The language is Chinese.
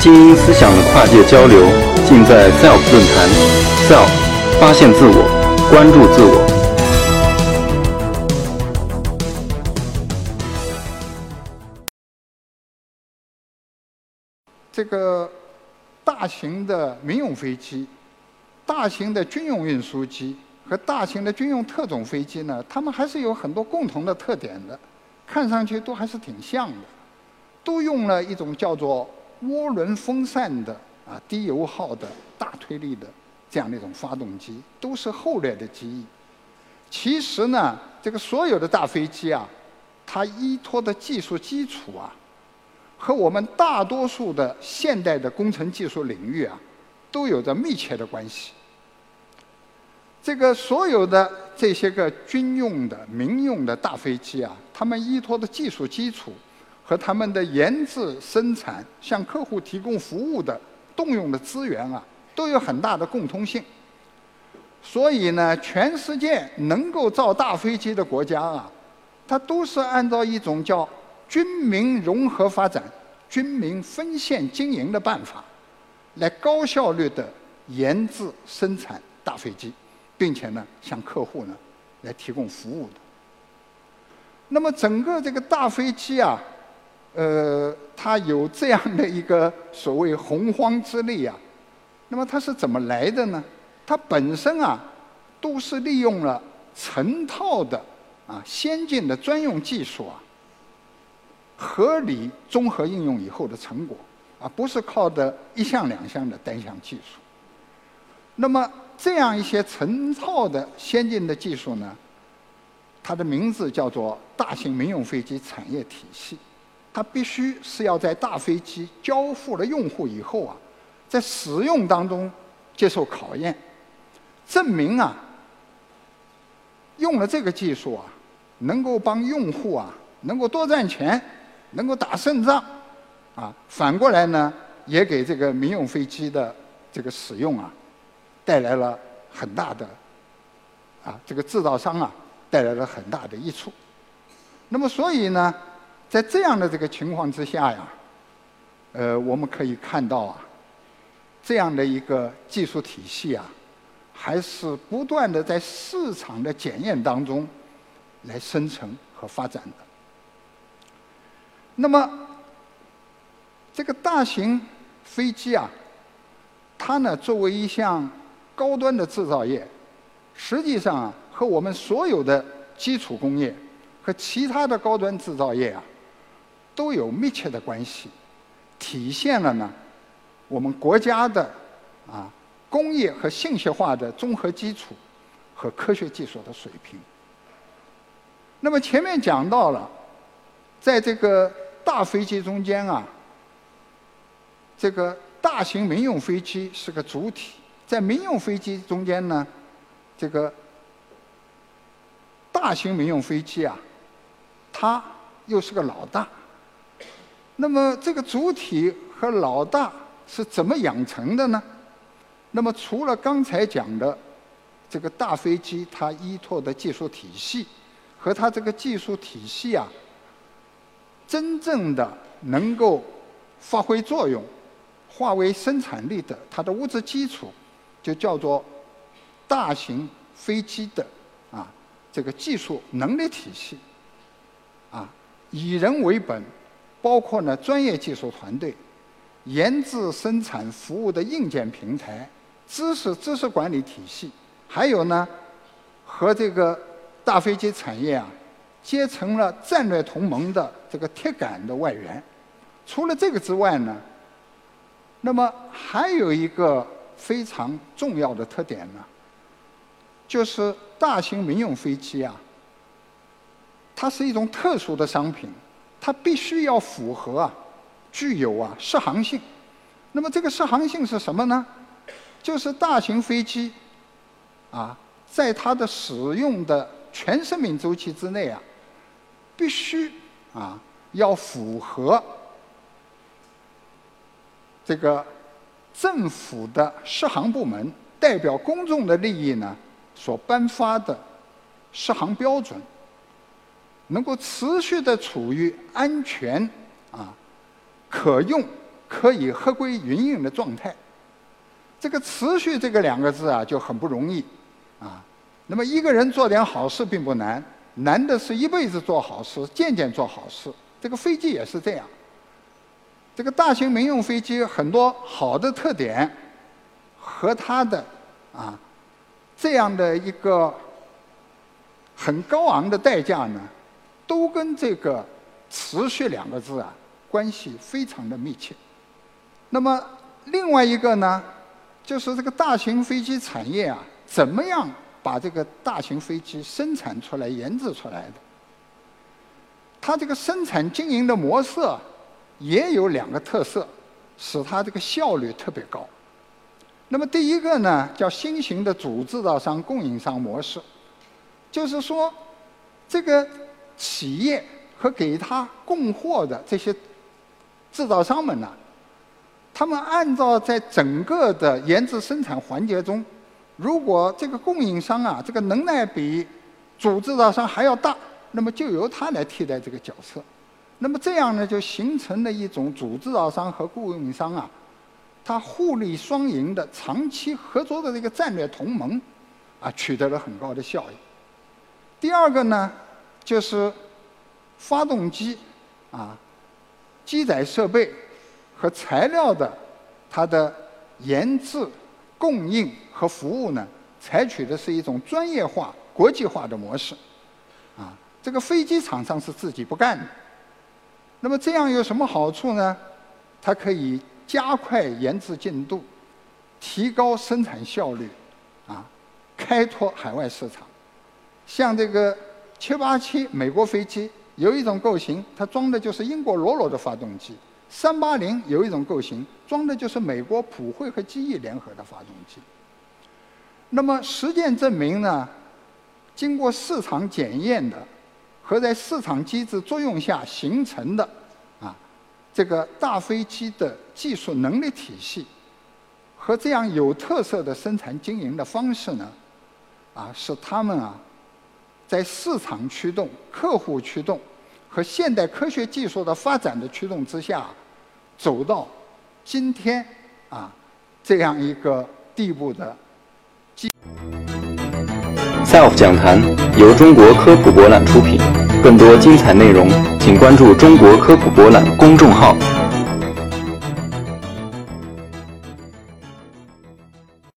精英思想的跨界交流，尽在 SELF 论坛。SELF，发现自我，关注自我。这个大型的民用飞机、大型的军用运输机和大型的军用特种飞机呢，它们还是有很多共同的特点的，看上去都还是挺像的，都用了一种叫做涡轮风扇的啊低油耗的大推力的这样的一种发动机，都是后来的机翼。其实呢，这个所有的大飞机啊，它依托的技术基础啊。和我们大多数的现代的工程技术领域啊，都有着密切的关系。这个所有的这些个军用的、民用的大飞机啊，他们依托的技术基础和他们的研制、生产、向客户提供服务的动用的资源啊，都有很大的共通性。所以呢，全世界能够造大飞机的国家啊，它都是按照一种叫军民融合发展、军民分线经营的办法，来高效率的研制生产大飞机，并且呢向客户呢来提供服务的。那么整个这个大飞机啊，呃，它有这样的一个所谓洪荒之力啊，那么它是怎么来的呢？它本身啊都是利用了成套的啊先进的专用技术啊。合理综合应用以后的成果，啊，不是靠的一项两项的单项技术。那么这样一些成套的先进的技术呢，它的名字叫做大型民用飞机产业体系。它必须是要在大飞机交付了用户以后啊，在使用当中接受考验，证明啊，用了这个技术啊，能够帮用户啊，能够多赚钱。能够打胜仗，啊，反过来呢，也给这个民用飞机的这个使用啊，带来了很大的，啊，这个制造商啊，带来了很大的益处。那么，所以呢，在这样的这个情况之下呀，呃，我们可以看到啊，这样的一个技术体系啊，还是不断的在市场的检验当中来生成和发展的。那么，这个大型飞机啊，它呢作为一项高端的制造业，实际上啊和我们所有的基础工业和其他的高端制造业啊都有密切的关系，体现了呢我们国家的啊工业和信息化的综合基础和科学技术的水平。那么前面讲到了，在这个大飞机中间啊，这个大型民用飞机是个主体，在民用飞机中间呢，这个大型民用飞机啊，它又是个老大。那么这个主体和老大是怎么养成的呢？那么除了刚才讲的这个大飞机它依托的技术体系和它这个技术体系啊。真正的能够发挥作用、化为生产力的，它的物质基础就叫做大型飞机的啊这个技术能力体系啊，以人为本，包括呢专业技术团队、研制生产服务的硬件平台、知识知识管理体系，还有呢和这个大飞机产业啊。结成了战略同盟的这个铁杆的外援。除了这个之外呢，那么还有一个非常重要的特点呢，就是大型民用飞机啊，它是一种特殊的商品，它必须要符合啊，具有啊适航性。那么这个适航性是什么呢？就是大型飞机啊，在它的使用的全生命周期之内啊。必须啊，要符合这个政府的适航部门代表公众的利益呢所颁发的适航标准，能够持续的处于安全啊、可用可以合规运营的状态。这个“持续”这个两个字啊，就很不容易啊。那么一个人做点好事并不难，难的是一辈子做好事，渐渐做好事。这个飞机也是这样。这个大型民用飞机很多好的特点和它的啊这样的一个很高昂的代价呢，都跟这个“持续”两个字啊关系非常的密切。那么另外一个呢，就是这个大型飞机产业啊，怎么样把这个大型飞机生产出来、研制出来的？它这个生产经营的模式也有两个特色，使它这个效率特别高。那么第一个呢，叫新型的主制造商供应商模式，就是说，这个企业和给他供货的这些制造商们呢。他们按照在整个的研制生产环节中，如果这个供应商啊，这个能耐比主制造商还要大，那么就由他来替代这个角色。那么这样呢，就形成了一种主制造商和供应商啊，他互利双赢的长期合作的这个战略同盟，啊，取得了很高的效益。第二个呢，就是发动机啊，机载设备。和材料的它的研制、供应和服务呢，采取的是一种专业化、国际化的模式。啊，这个飞机厂商是自己不干的。那么这样有什么好处呢？它可以加快研制进度，提高生产效率，啊，开拓海外市场。像这个七八七美国飞机有一种构型，它装的就是英国罗罗的发动机。三八零有一种构型，装的就是美国普惠和机翼联合的发动机。那么实践证明呢，经过市场检验的和在市场机制作用下形成的啊，这个大飞机的技术能力体系和这样有特色的生产经营的方式呢，啊，是他们啊，在市场驱动、客户驱动和现代科学技术的发展的驱动之下。走到今天啊这样一个地步的。SELF 讲坛由中国科普博览出品，更多精彩内容，请关注中国科普博览公众号。